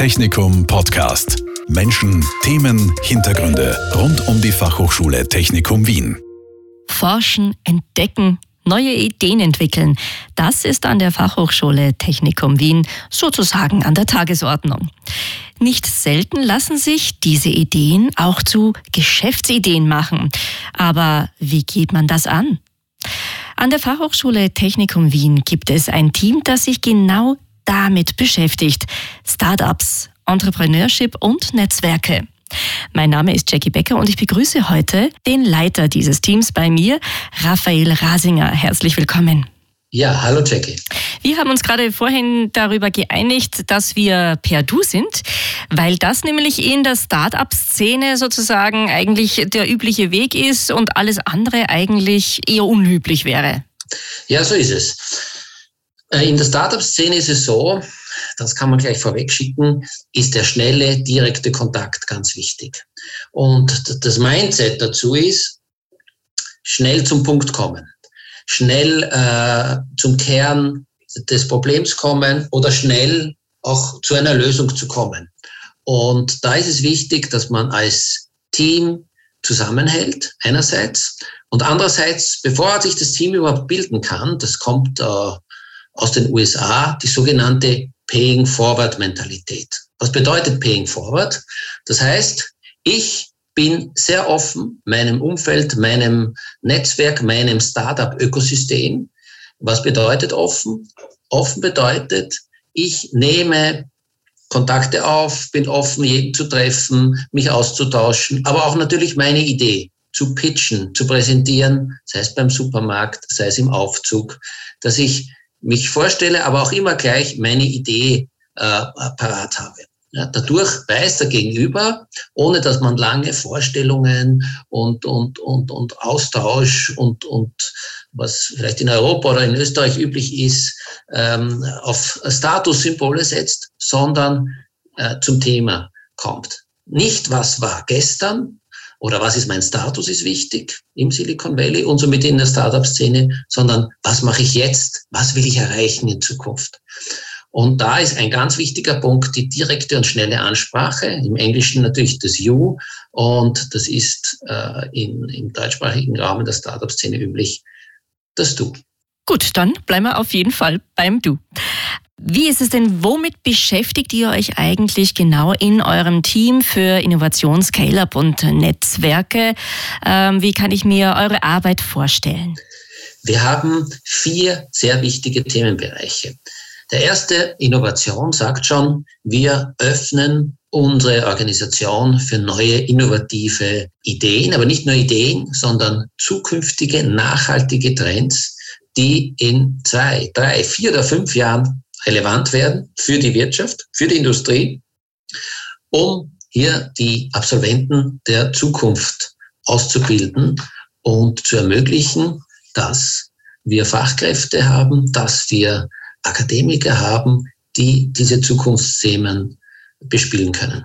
Technikum Podcast. Menschen, Themen, Hintergründe rund um die Fachhochschule Technikum Wien. Forschen, entdecken, neue Ideen entwickeln. Das ist an der Fachhochschule Technikum Wien sozusagen an der Tagesordnung. Nicht selten lassen sich diese Ideen auch zu Geschäftsideen machen. Aber wie geht man das an? An der Fachhochschule Technikum Wien gibt es ein Team, das sich genau damit beschäftigt. Startups, Entrepreneurship und Netzwerke. Mein Name ist Jackie Becker und ich begrüße heute den Leiter dieses Teams bei mir, Raphael Rasinger. Herzlich willkommen. Ja, hallo Jackie. Wir haben uns gerade vorhin darüber geeinigt, dass wir per Du sind, weil das nämlich in der Start-up-Szene sozusagen eigentlich der übliche Weg ist und alles andere eigentlich eher unüblich wäre. Ja, so ist es. Äh, in der Startup-Szene ist es so, das kann man gleich vorweg schicken, ist der schnelle, direkte Kontakt ganz wichtig. Und das Mindset dazu ist, schnell zum Punkt kommen, schnell äh, zum Kern des Problems kommen oder schnell auch zu einer Lösung zu kommen. Und da ist es wichtig, dass man als Team zusammenhält, einerseits, und andererseits, bevor sich das Team überhaupt bilden kann, das kommt äh, aus den USA, die sogenannte Paying Forward Mentalität. Was bedeutet Paying Forward? Das heißt, ich bin sehr offen meinem Umfeld, meinem Netzwerk, meinem Startup-Ökosystem. Was bedeutet offen? Offen bedeutet, ich nehme Kontakte auf, bin offen, jeden zu treffen, mich auszutauschen, aber auch natürlich meine Idee zu pitchen, zu präsentieren, sei es beim Supermarkt, sei es im Aufzug, dass ich mich vorstelle, aber auch immer gleich meine Idee äh, parat habe. Ja, dadurch weiß der Gegenüber, ohne dass man lange Vorstellungen und, und, und, und Austausch und, und was vielleicht in Europa oder in Österreich üblich ist, ähm, auf Statussymbole setzt, sondern äh, zum Thema kommt. Nicht, was war gestern, oder was ist mein Status ist wichtig im Silicon Valley und somit in der Startup-Szene, sondern was mache ich jetzt? Was will ich erreichen in Zukunft? Und da ist ein ganz wichtiger Punkt die direkte und schnelle Ansprache. Im Englischen natürlich das You. Und das ist äh, in, im deutschsprachigen Raum der Startup-Szene üblich das Du. Gut, dann bleiben wir auf jeden Fall beim Du. Wie ist es denn, womit beschäftigt ihr euch eigentlich genau in eurem Team für Innovation, Scale-up und Netzwerke? Ähm, wie kann ich mir eure Arbeit vorstellen? Wir haben vier sehr wichtige Themenbereiche. Der erste, Innovation, sagt schon, wir öffnen unsere Organisation für neue innovative Ideen, aber nicht nur Ideen, sondern zukünftige nachhaltige Trends, die in zwei, drei, vier oder fünf Jahren relevant werden für die Wirtschaft, für die Industrie, um hier die Absolventen der Zukunft auszubilden und zu ermöglichen, dass wir Fachkräfte haben, dass wir Akademiker haben, die diese Zukunftsthemen bespielen können.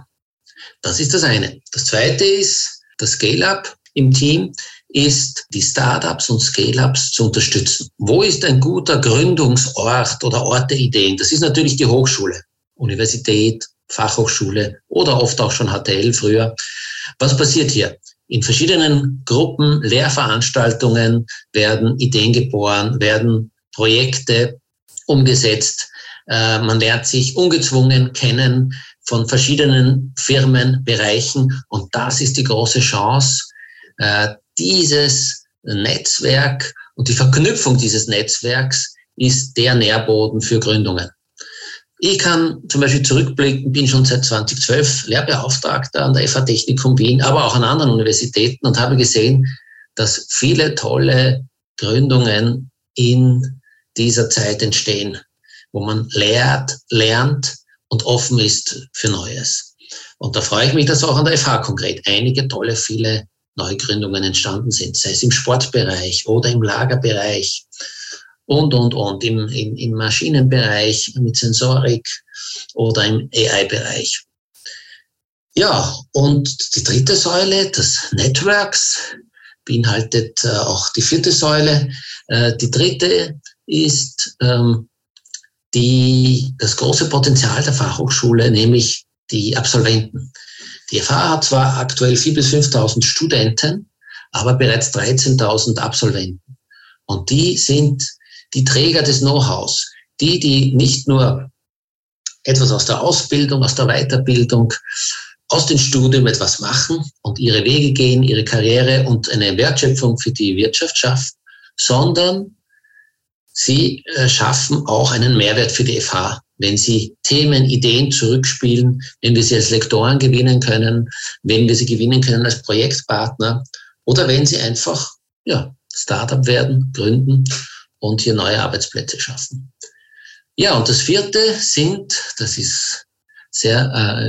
Das ist das eine. Das zweite ist das Scale-up im Team ist, die Startups und Scale-ups zu unterstützen. Wo ist ein guter Gründungsort oder Ort der Ideen? Das ist natürlich die Hochschule, Universität, Fachhochschule oder oft auch schon HTL früher. Was passiert hier? In verschiedenen Gruppen, Lehrveranstaltungen werden Ideen geboren, werden Projekte umgesetzt. Äh, man lernt sich ungezwungen kennen von verschiedenen Firmen, Bereichen und das ist die große Chance, äh, dieses Netzwerk und die Verknüpfung dieses Netzwerks ist der Nährboden für Gründungen. Ich kann zum Beispiel zurückblicken, bin schon seit 2012 Lehrbeauftragter an der FH Technikum Wien, aber auch an anderen Universitäten und habe gesehen, dass viele tolle Gründungen in dieser Zeit entstehen, wo man lehrt, lernt und offen ist für Neues. Und da freue ich mich, dass auch an der FH konkret einige tolle, viele Neugründungen entstanden sind, sei es im Sportbereich oder im Lagerbereich und, und, und, im, im, im Maschinenbereich mit Sensorik oder im AI-Bereich. Ja, und die dritte Säule, das Networks, beinhaltet äh, auch die vierte Säule. Äh, die dritte ist ähm, die, das große Potenzial der Fachhochschule, nämlich die Absolventen. Die FH hat zwar aktuell 4.000 bis 5.000 Studenten, aber bereits 13.000 Absolventen. Und die sind die Träger des Know-hows, die, die nicht nur etwas aus der Ausbildung, aus der Weiterbildung, aus dem Studium etwas machen und ihre Wege gehen, ihre Karriere und eine Wertschöpfung für die Wirtschaft schaffen, sondern sie äh, schaffen auch einen Mehrwert für die FH, wenn sie Themen, Ideen zurückspielen, wenn wir sie als Lektoren gewinnen können, wenn wir sie gewinnen können als Projektpartner oder wenn sie einfach ja, Startup werden, gründen und hier neue Arbeitsplätze schaffen. Ja, und das vierte sind, das ist sehr äh,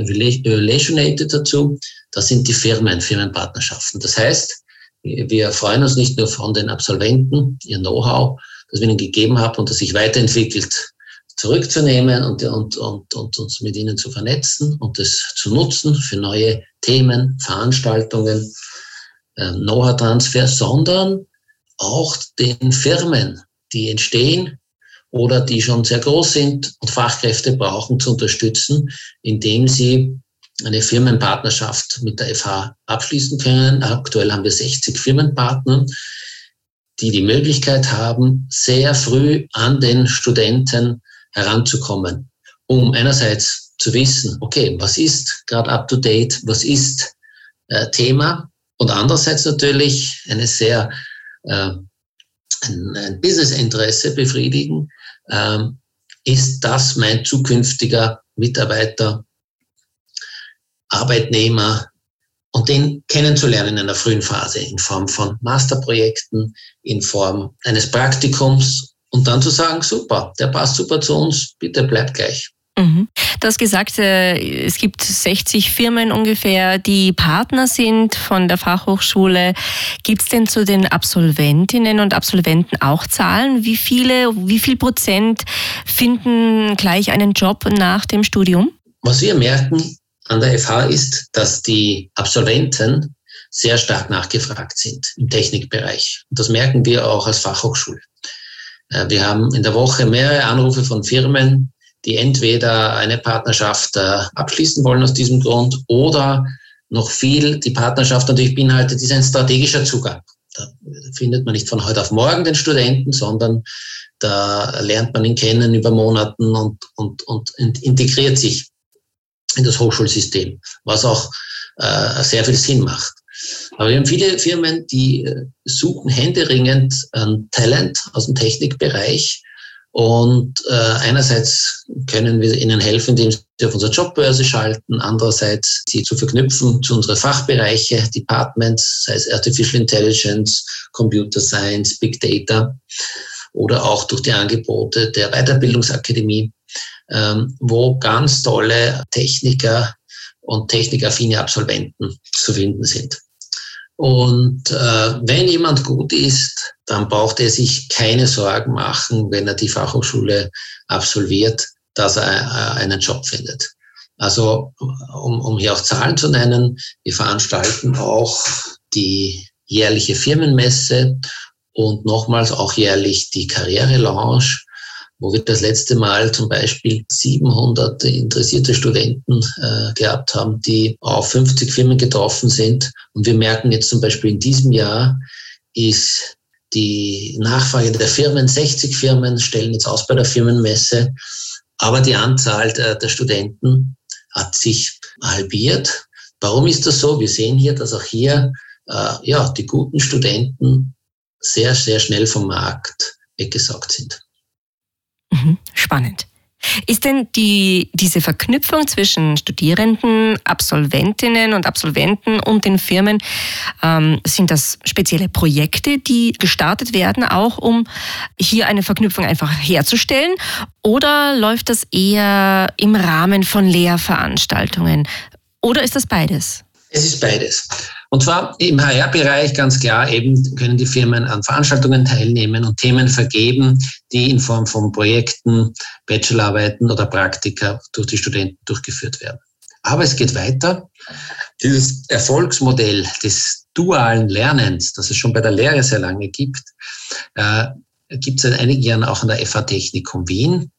relationated dazu, das sind die Firmen, Firmenpartnerschaften. Das heißt, wir freuen uns nicht nur von den Absolventen, ihr Know-how, das wir ihnen gegeben haben und das sich weiterentwickelt, zurückzunehmen und, und, und, und uns mit ihnen zu vernetzen und das zu nutzen für neue Themen, Veranstaltungen, äh, Know-how-Transfer, sondern auch den Firmen, die entstehen oder die schon sehr groß sind und Fachkräfte brauchen, zu unterstützen, indem sie eine Firmenpartnerschaft mit der FH abschließen können. Aktuell haben wir 60 Firmenpartner, die die Möglichkeit haben, sehr früh an den Studenten heranzukommen, um einerseits zu wissen, okay, was ist gerade up to date, was ist äh, Thema? Und andererseits natürlich eine sehr äh, ein, ein Businessinteresse befriedigen, ähm, ist das mein zukünftiger Mitarbeiter, Arbeitnehmer und den kennenzulernen in einer frühen Phase in Form von Masterprojekten, in Form eines Praktikums und dann zu sagen, super, der passt super zu uns, bitte bleib gleich. Mhm. Du hast gesagt, äh, es gibt 60 Firmen ungefähr, die Partner sind von der Fachhochschule. Gibt es denn zu den Absolventinnen und Absolventen auch Zahlen? Wie viele, wie viel Prozent finden gleich einen Job nach dem Studium? Was wir merken an der FH ist, dass die Absolventen sehr stark nachgefragt sind im Technikbereich. Und das merken wir auch als Fachhochschule. Äh, wir haben in der Woche mehrere Anrufe von Firmen, die entweder eine Partnerschaft äh, abschließen wollen aus diesem Grund oder noch viel die Partnerschaft natürlich beinhaltet, ist ein strategischer Zugang. Da findet man nicht von heute auf morgen den Studenten, sondern da lernt man ihn kennen über Monaten und, und, und integriert sich in das Hochschulsystem, was auch äh, sehr viel Sinn macht. Aber wir haben viele Firmen, die äh, suchen händeringend ein Talent aus dem Technikbereich und äh, einerseits können wir ihnen helfen, indem sie auf unsere Jobbörse schalten, andererseits sie zu verknüpfen zu unseren Fachbereiche, Departments, sei es Artificial Intelligence, Computer Science, Big Data oder auch durch die Angebote der Weiterbildungsakademie, ähm, wo ganz tolle Techniker und technikaffine Absolventen zu finden sind. Und äh, wenn jemand gut ist, dann braucht er sich keine Sorgen machen, wenn er die Fachhochschule absolviert, dass er äh, einen Job findet. Also um, um hier auch Zahlen zu nennen, wir veranstalten auch die jährliche Firmenmesse und nochmals auch jährlich die Karriere-Lounge wo wir das letzte Mal zum Beispiel 700 interessierte Studenten äh, gehabt haben, die auf 50 Firmen getroffen sind. Und wir merken jetzt zum Beispiel in diesem Jahr ist die Nachfrage der Firmen, 60 Firmen stellen jetzt aus bei der Firmenmesse, aber die Anzahl der, der Studenten hat sich halbiert. Warum ist das so? Wir sehen hier, dass auch hier äh, ja, die guten Studenten sehr, sehr schnell vom Markt weggesaugt sind. Mhm, spannend. Ist denn die, diese Verknüpfung zwischen Studierenden, Absolventinnen und Absolventen und den Firmen, ähm, sind das spezielle Projekte, die gestartet werden, auch um hier eine Verknüpfung einfach herzustellen? Oder läuft das eher im Rahmen von Lehrveranstaltungen? Oder ist das beides? Es ist beides. Und zwar im HR-Bereich ganz klar eben können die Firmen an Veranstaltungen teilnehmen und Themen vergeben, die in Form von Projekten, Bachelorarbeiten oder Praktika durch die Studenten durchgeführt werden. Aber es geht weiter. Dieses Erfolgsmodell des dualen Lernens, das es schon bei der Lehre sehr lange gibt, äh, gibt es seit einigen Jahren auch an der FH Technikum Wien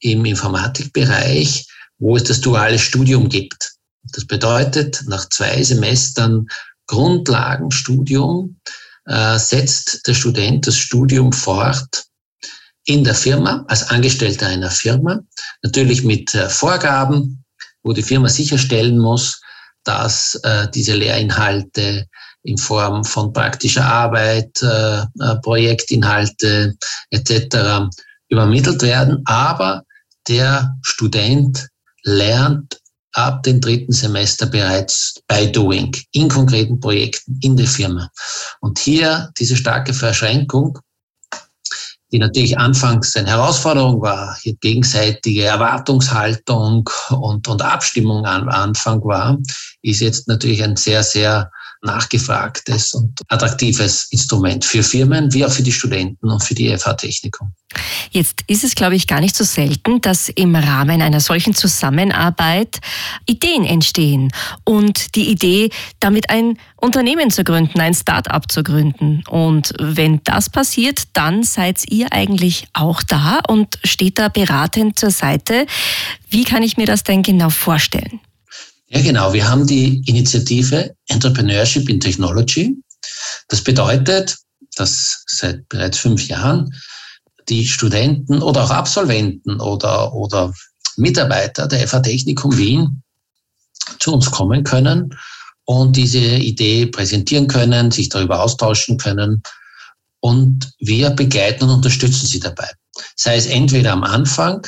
im Informatikbereich wo es das duale Studium gibt. Das bedeutet, nach zwei Semestern Grundlagenstudium äh, setzt der Student das Studium fort in der Firma, als Angestellter einer Firma, natürlich mit äh, Vorgaben, wo die Firma sicherstellen muss, dass äh, diese Lehrinhalte in Form von praktischer Arbeit, äh, äh Projektinhalte etc. übermittelt werden. Aber der Student lernt ab dem dritten Semester bereits by doing, in konkreten Projekten in der Firma. Und hier diese starke Verschränkung, die natürlich anfangs eine Herausforderung war, hier gegenseitige Erwartungshaltung und, und Abstimmung am Anfang war, ist jetzt natürlich ein sehr, sehr nachgefragtes und attraktives Instrument für Firmen wie auch für die Studenten und für die FH Technikum. Jetzt ist es, glaube ich, gar nicht so selten, dass im Rahmen einer solchen Zusammenarbeit Ideen entstehen und die Idee, damit ein Unternehmen zu gründen, ein Start-up zu gründen. Und wenn das passiert, dann seid ihr eigentlich auch da und steht da beratend zur Seite. Wie kann ich mir das denn genau vorstellen? Ja, genau. Wir haben die Initiative Entrepreneurship in Technology. Das bedeutet, dass seit bereits fünf Jahren die Studenten oder auch Absolventen oder, oder Mitarbeiter der FH Technikum Wien zu uns kommen können und diese Idee präsentieren können, sich darüber austauschen können. Und wir begleiten und unterstützen sie dabei. Sei es entweder am Anfang,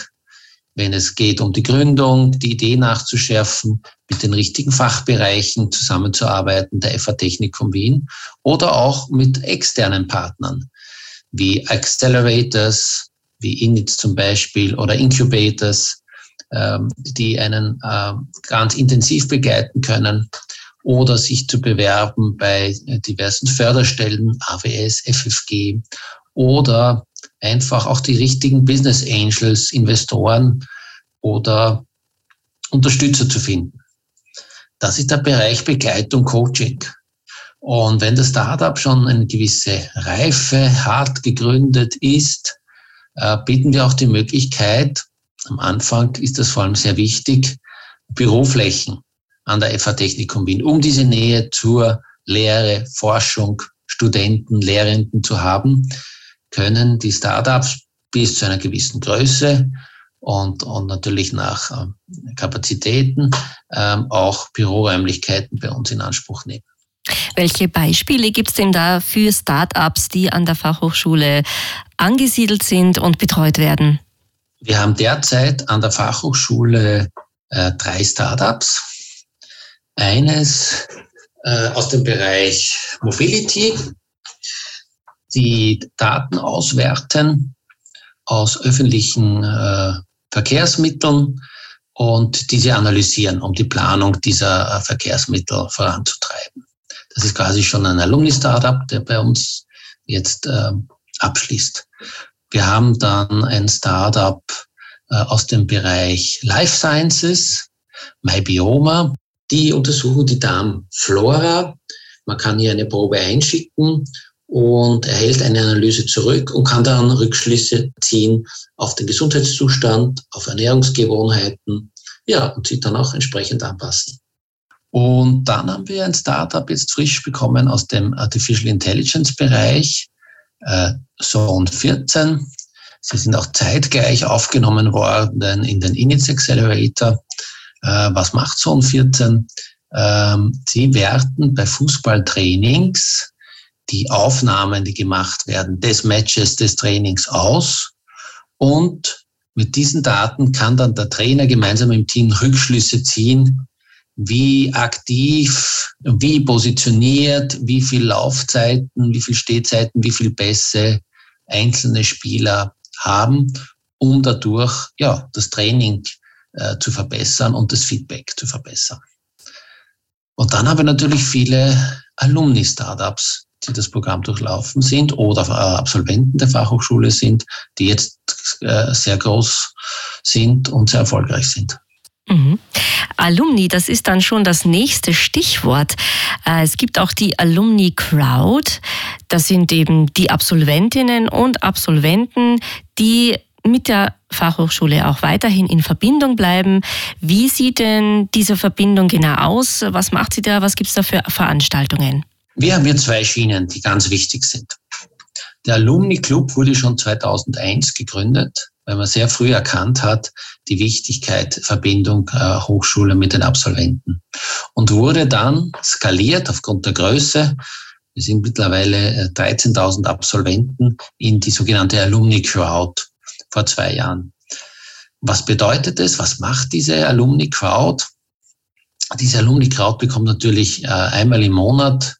wenn es geht um die Gründung, die Idee nachzuschärfen, mit den richtigen Fachbereichen zusammenzuarbeiten, der FA Technikum Wien, oder auch mit externen Partnern, wie Accelerators, wie Inits zum Beispiel, oder Incubators, ähm, die einen ähm, ganz intensiv begleiten können, oder sich zu bewerben bei diversen Förderstellen, AWS, FFG, oder einfach auch die richtigen Business Angels, Investoren oder Unterstützer zu finden. Das ist der Bereich Begleitung, Coaching. Und wenn das Startup schon eine gewisse Reife, hart gegründet ist, äh, bieten wir auch die Möglichkeit, am Anfang ist das vor allem sehr wichtig, Büroflächen an der FH Technikum Wien, um diese Nähe zur Lehre, Forschung, Studenten, Lehrenden zu haben, können die Startups bis zu einer gewissen Größe und, und natürlich nach ähm, Kapazitäten ähm, auch Büroräumlichkeiten bei uns in Anspruch nehmen. Welche Beispiele gibt es denn da für Startups, die an der Fachhochschule angesiedelt sind und betreut werden? Wir haben derzeit an der Fachhochschule äh, drei Startups. Eines äh, aus dem Bereich Mobility, die Daten auswerten aus öffentlichen äh, Verkehrsmitteln und diese analysieren, um die Planung dieser äh, Verkehrsmittel voranzutreiben. Das ist quasi schon ein Alumni-Startup, der bei uns jetzt äh, abschließt. Wir haben dann ein Startup äh, aus dem Bereich Life Sciences, MyBioma. Die untersuchen die Darmflora. Man kann hier eine Probe einschicken und erhält eine Analyse zurück und kann dann Rückschlüsse ziehen auf den Gesundheitszustand, auf Ernährungsgewohnheiten, ja, und sich dann auch entsprechend anpassen. Und dann haben wir ein Startup jetzt frisch bekommen aus dem Artificial Intelligence Bereich, äh, Zone 14. Sie sind auch zeitgleich aufgenommen worden in den Inits Accelerator. Äh, was macht Zone 14? Ähm, sie werten bei Fußballtrainings die Aufnahmen, die gemacht werden, des Matches, des Trainings aus. Und mit diesen Daten kann dann der Trainer gemeinsam im Team Rückschlüsse ziehen, wie aktiv, wie positioniert, wie viel Laufzeiten, wie viel Stehzeiten, wie viel Pässe einzelne Spieler haben, um dadurch ja, das Training äh, zu verbessern und das Feedback zu verbessern. Und dann haben wir natürlich viele Alumni-Startups, die das Programm durchlaufen sind oder äh, Absolventen der Fachhochschule sind, die jetzt äh, sehr groß sind und sehr erfolgreich sind. Mhm. Alumni, das ist dann schon das nächste Stichwort. Äh, es gibt auch die Alumni Crowd. Das sind eben die Absolventinnen und Absolventen, die mit der Fachhochschule auch weiterhin in Verbindung bleiben. Wie sieht denn diese Verbindung genau aus? Was macht sie da? Was gibt es da für Veranstaltungen? Wir haben hier zwei Schienen, die ganz wichtig sind. Der Alumni Club wurde schon 2001 gegründet, weil man sehr früh erkannt hat, die Wichtigkeit Verbindung äh, Hochschule mit den Absolventen und wurde dann skaliert aufgrund der Größe. Wir sind mittlerweile 13.000 äh, Absolventen in die sogenannte Alumni Crowd vor zwei Jahren. Was bedeutet es? Was macht diese Alumni Crowd? Diese Alumni Crowd bekommt natürlich äh, einmal im Monat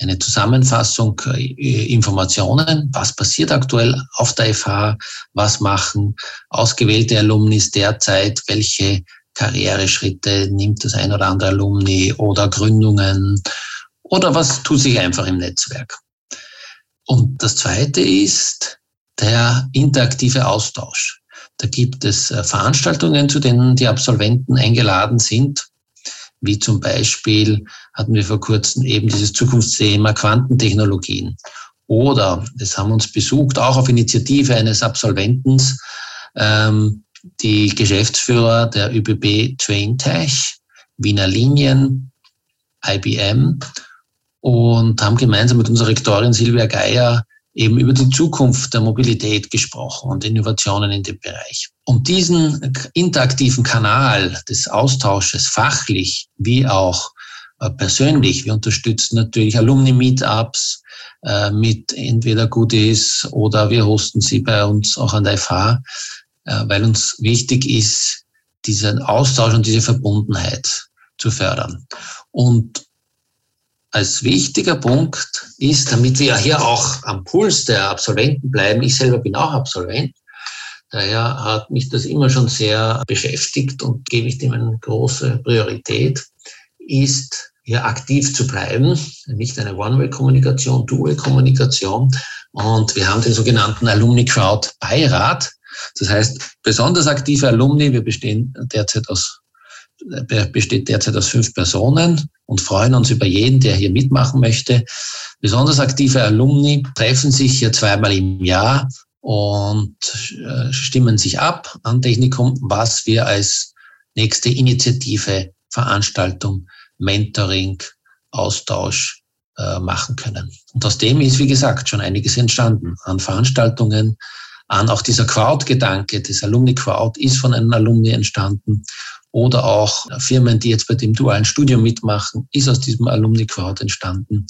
eine Zusammenfassung, äh, Informationen, was passiert aktuell auf der FH, was machen ausgewählte Alumnis derzeit, welche Karriereschritte nimmt das ein oder andere Alumni oder Gründungen oder was tut sich einfach im Netzwerk. Und das Zweite ist der interaktive Austausch. Da gibt es äh, Veranstaltungen, zu denen die Absolventen eingeladen sind, wie zum Beispiel hatten wir vor kurzem eben dieses Zukunftsthema Quantentechnologien. Oder es haben uns besucht, auch auf Initiative eines Absolventens, ähm, die Geschäftsführer der ÖBB Traintech, Wiener Linien, IBM und haben gemeinsam mit unserer Rektorin Silvia Geier eben über die Zukunft der Mobilität gesprochen und Innovationen in dem Bereich. Um diesen interaktiven Kanal des Austausches fachlich wie auch äh, persönlich, wir unterstützen natürlich Alumni-Meetups äh, mit entweder Goodies oder wir hosten sie bei uns auch an der FH, äh, weil uns wichtig ist, diesen Austausch und diese Verbundenheit zu fördern. Und als wichtiger Punkt ist, damit wir hier auch am Puls der Absolventen bleiben, ich selber bin auch Absolvent, daher hat mich das immer schon sehr beschäftigt und gebe ich dem eine große Priorität, ist hier aktiv zu bleiben, nicht eine One-Way-Kommunikation, Dual-Kommunikation. Und wir haben den sogenannten Alumni Crowd Beirat. Das heißt, besonders aktive Alumni, wir bestehen derzeit aus besteht derzeit aus fünf Personen und freuen uns über jeden, der hier mitmachen möchte. Besonders aktive Alumni treffen sich hier zweimal im Jahr und äh, stimmen sich ab am Technikum, was wir als nächste Initiative, Veranstaltung, Mentoring, Austausch äh, machen können. Und aus dem ist, wie gesagt, schon einiges entstanden an Veranstaltungen, an auch dieser Crowd-Gedanke, das Alumni-Crowd ist von einem Alumni entstanden oder auch Firmen, die jetzt bei dem dualen Studium mitmachen, ist aus diesem Alumni Crowd entstanden.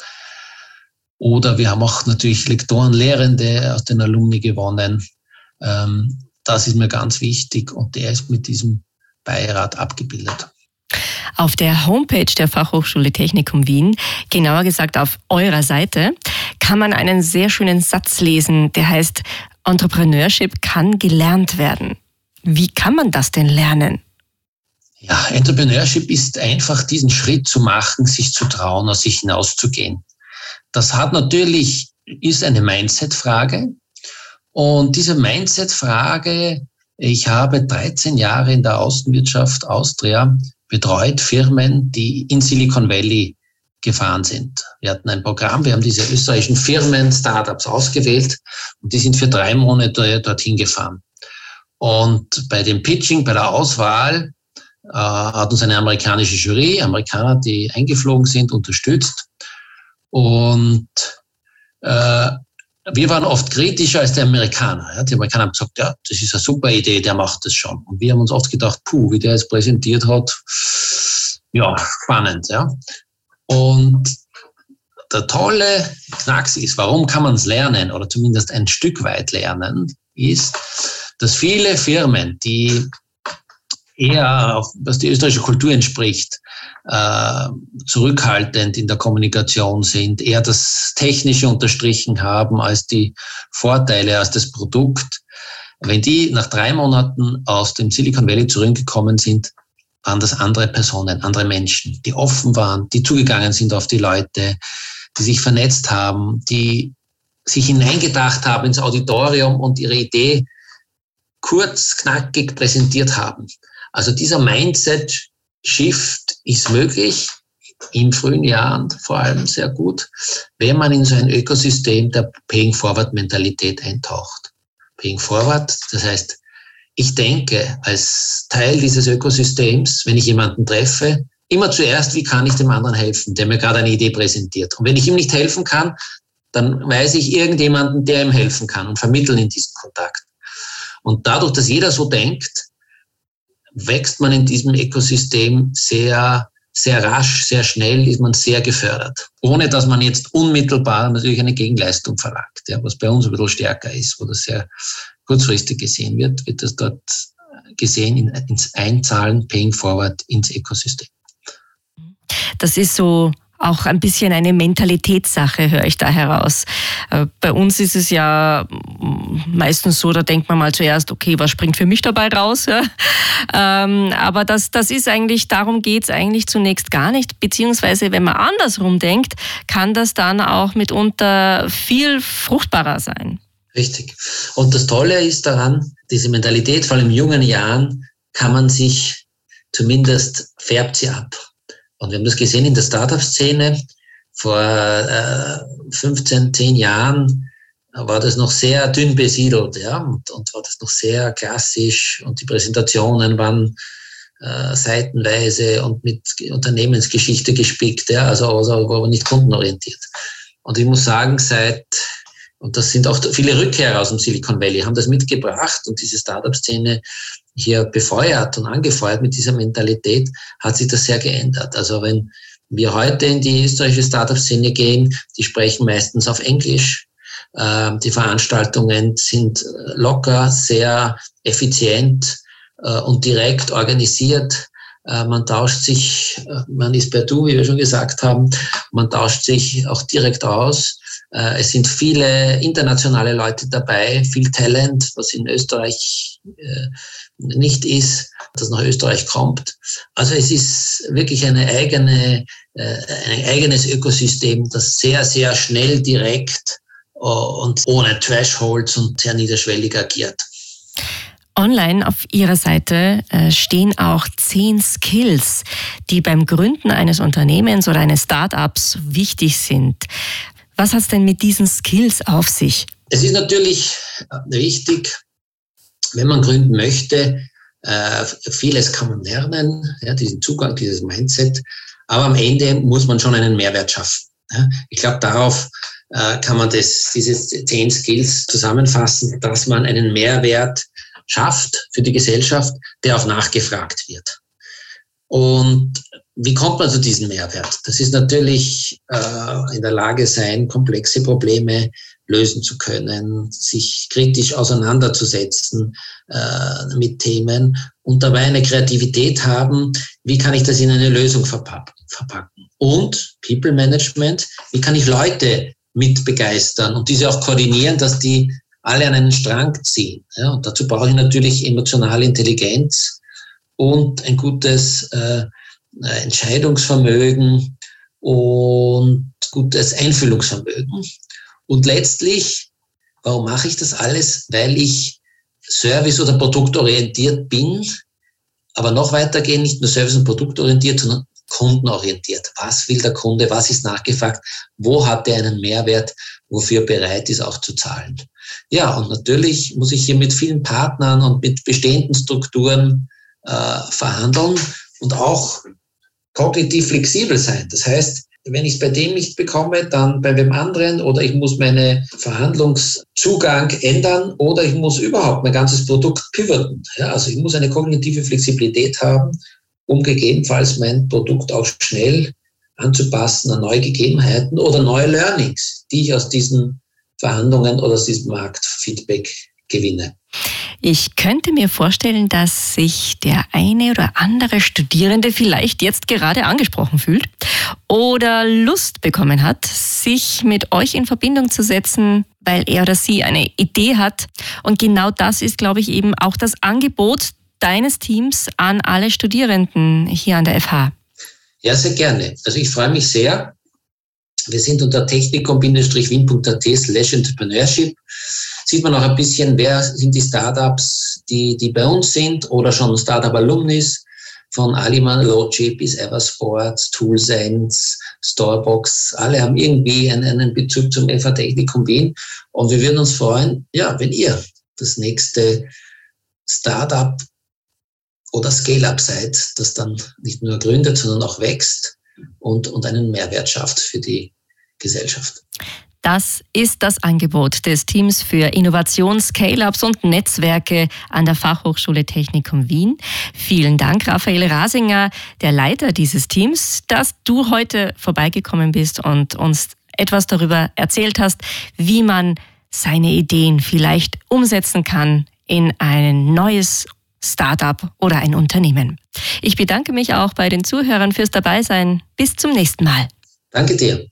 Oder wir haben auch natürlich Lektoren, Lehrende aus den Alumni gewonnen. Ähm, das ist mir ganz wichtig und der ist mit diesem Beirat abgebildet. Auf der Homepage der Fachhochschule Technikum Wien, genauer gesagt auf eurer Seite, kann man einen sehr schönen Satz lesen, der heißt, Entrepreneurship kann gelernt werden. Wie kann man das denn lernen? Ja, Entrepreneurship ist einfach diesen Schritt zu machen, sich zu trauen, aus sich hinauszugehen. Das hat natürlich, ist eine Mindset-Frage. Und diese Mindset-Frage, ich habe 13 Jahre in der Außenwirtschaft Austria betreut Firmen, die in Silicon Valley gefahren sind. Wir hatten ein Programm, wir haben diese österreichischen Firmen, Startups ausgewählt und die sind für drei Monate dorthin gefahren. Und bei dem Pitching, bei der Auswahl hat uns eine amerikanische Jury, Amerikaner, die eingeflogen sind, unterstützt. Und äh, wir waren oft kritischer als die Amerikaner. Ja. Die Amerikaner haben gesagt, ja, das ist eine super Idee, der macht das schon. Und wir haben uns oft gedacht, puh, wie der es präsentiert hat, ja, spannend. Ja. Und der tolle Knacks ist, warum kann man es lernen oder zumindest ein Stück weit lernen, ist, dass viele Firmen, die eher, auf, was die österreichische Kultur entspricht, äh, zurückhaltend in der Kommunikation sind, eher das Technische unterstrichen haben als die Vorteile, als das Produkt. Wenn die nach drei Monaten aus dem Silicon Valley zurückgekommen sind, waren das andere Personen, andere Menschen, die offen waren, die zugegangen sind auf die Leute, die sich vernetzt haben, die sich hineingedacht haben ins Auditorium und ihre Idee kurz, knackig präsentiert haben. Also dieser Mindset-Shift ist möglich in frühen Jahren vor allem sehr gut, wenn man in so ein Ökosystem der Paying-Forward-Mentalität eintaucht. Paying Forward. Das heißt, ich denke als Teil dieses Ökosystems, wenn ich jemanden treffe, immer zuerst, wie kann ich dem anderen helfen, der mir gerade eine Idee präsentiert. Und wenn ich ihm nicht helfen kann, dann weiß ich irgendjemanden, der ihm helfen kann und vermitteln in diesen Kontakt. Und dadurch, dass jeder so denkt, wächst man in diesem Ökosystem sehr, sehr rasch, sehr schnell, ist man sehr gefördert. Ohne dass man jetzt unmittelbar natürlich eine Gegenleistung verlangt, ja, was bei uns ein bisschen stärker ist, wo das sehr kurzfristig gesehen wird, wird das dort gesehen in, ins Einzahlen, Paying Forward ins Ökosystem. Das ist so auch ein bisschen eine Mentalitätssache, höre ich da heraus. Äh, bei uns ist es ja meistens so, da denkt man mal zuerst, okay, was springt für mich dabei raus? Ähm, aber das, das ist eigentlich, darum geht es eigentlich zunächst gar nicht. Beziehungsweise, wenn man andersrum denkt, kann das dann auch mitunter viel fruchtbarer sein. Richtig. Und das Tolle ist daran, diese Mentalität, vor allem in jungen Jahren, kann man sich zumindest färbt sie ab. Und wir haben das gesehen in der Startup-Szene. Vor äh, 15, 10 Jahren war das noch sehr dünn besiedelt, ja, und, und war das noch sehr klassisch und die Präsentationen waren äh, seitenweise und mit Unternehmensgeschichte gespickt, ja, also, also aber nicht kundenorientiert. Und ich muss sagen, seit, und das sind auch viele Rückkehrer aus dem Silicon Valley, haben das mitgebracht und diese Startup-Szene hier befeuert und angefeuert mit dieser Mentalität, hat sich das sehr geändert. Also wenn wir heute in die österreichische Startup-Szene gehen, die sprechen meistens auf Englisch. Ähm, die Veranstaltungen sind locker, sehr effizient äh, und direkt organisiert. Äh, man tauscht sich, äh, man ist per Du, wie wir schon gesagt haben, man tauscht sich auch direkt aus. Es sind viele internationale Leute dabei, viel Talent, was in Österreich nicht ist, das nach Österreich kommt. Also es ist wirklich eine eigene, äh, ein eigenes Ökosystem, das sehr, sehr schnell, direkt äh, und ohne Thresholds und sehr niederschwellig agiert. Online auf Ihrer Seite äh, stehen auch zehn Skills, die beim Gründen eines Unternehmens oder eines Startups wichtig sind. Was hat es denn mit diesen Skills auf sich? Es ist natürlich wichtig, wenn man gründen möchte, äh, vieles kann man lernen, diesen Zugang, dieses Mindset, aber am Ende muss man schon einen Mehrwert schaffen. Ich glaube, darauf äh, kann man das, diese zehn Skills zusammenfassen, dass man einen Mehrwert schafft für die Gesellschaft, der auch nachgefragt wird. Und wie kommt man zu diesem Mehrwert? Das ist natürlich äh, in der Lage sein, komplexe Probleme lösen zu können, sich kritisch auseinanderzusetzen äh, mit Themen und dabei eine Kreativität haben, wie kann ich das in eine Lösung verpacken. Und People Management, wie kann ich Leute mit begeistern und diese auch koordinieren, dass die alle an einen Strang ziehen. Ja, und dazu brauche ich natürlich emotionale Intelligenz und ein gutes äh, Entscheidungsvermögen und gutes Einfühlungsvermögen. Und letztlich, warum mache ich das alles? Weil ich service- oder produktorientiert bin, aber noch weitergehen, nicht nur service- und produktorientiert, sondern kundenorientiert. Was will der Kunde? Was ist nachgefragt? Wo hat er einen Mehrwert, wofür er bereit ist, auch zu zahlen? Ja, und natürlich muss ich hier mit vielen Partnern und mit bestehenden Strukturen äh, verhandeln und auch kognitiv flexibel sein. Das heißt, wenn ich es bei dem nicht bekomme, dann bei dem anderen oder ich muss meinen Verhandlungszugang ändern oder ich muss überhaupt mein ganzes Produkt pivoten. Ja, also ich muss eine kognitive Flexibilität haben, um gegebenenfalls mein Produkt auch schnell anzupassen an neue Gegebenheiten oder neue Learnings, die ich aus diesen Verhandlungen oder aus diesem Marktfeedback gewinne. Ich könnte mir vorstellen, dass sich der eine oder andere Studierende vielleicht jetzt gerade angesprochen fühlt oder Lust bekommen hat, sich mit euch in Verbindung zu setzen, weil er oder sie eine Idee hat. Und genau das ist, glaube ich, eben auch das Angebot deines Teams an alle Studierenden hier an der FH. Ja, sehr gerne. Also ich freue mich sehr. Wir sind unter technikum-wien.at slash entrepreneurship sieht man auch ein bisschen, wer sind die Startups, die, die bei uns sind oder schon Startup-Alumnis von Aliman Logic bis Eversports, Toolsense, Storebox. Alle haben irgendwie einen, einen Bezug zum FH Technikum Wien. Und wir würden uns freuen, ja, wenn ihr das nächste Startup oder Scale-up seid, das dann nicht nur gründet, sondern auch wächst und, und einen Mehrwert schafft für die Gesellschaft. Das ist das Angebot des Teams für Innovation, Scale-ups und Netzwerke an der Fachhochschule Technikum Wien. Vielen Dank, Raphael Rasinger, der Leiter dieses Teams, dass du heute vorbeigekommen bist und uns etwas darüber erzählt hast, wie man seine Ideen vielleicht umsetzen kann in ein neues Startup oder ein Unternehmen. Ich bedanke mich auch bei den Zuhörern fürs Dabeisein. Bis zum nächsten Mal. Danke dir.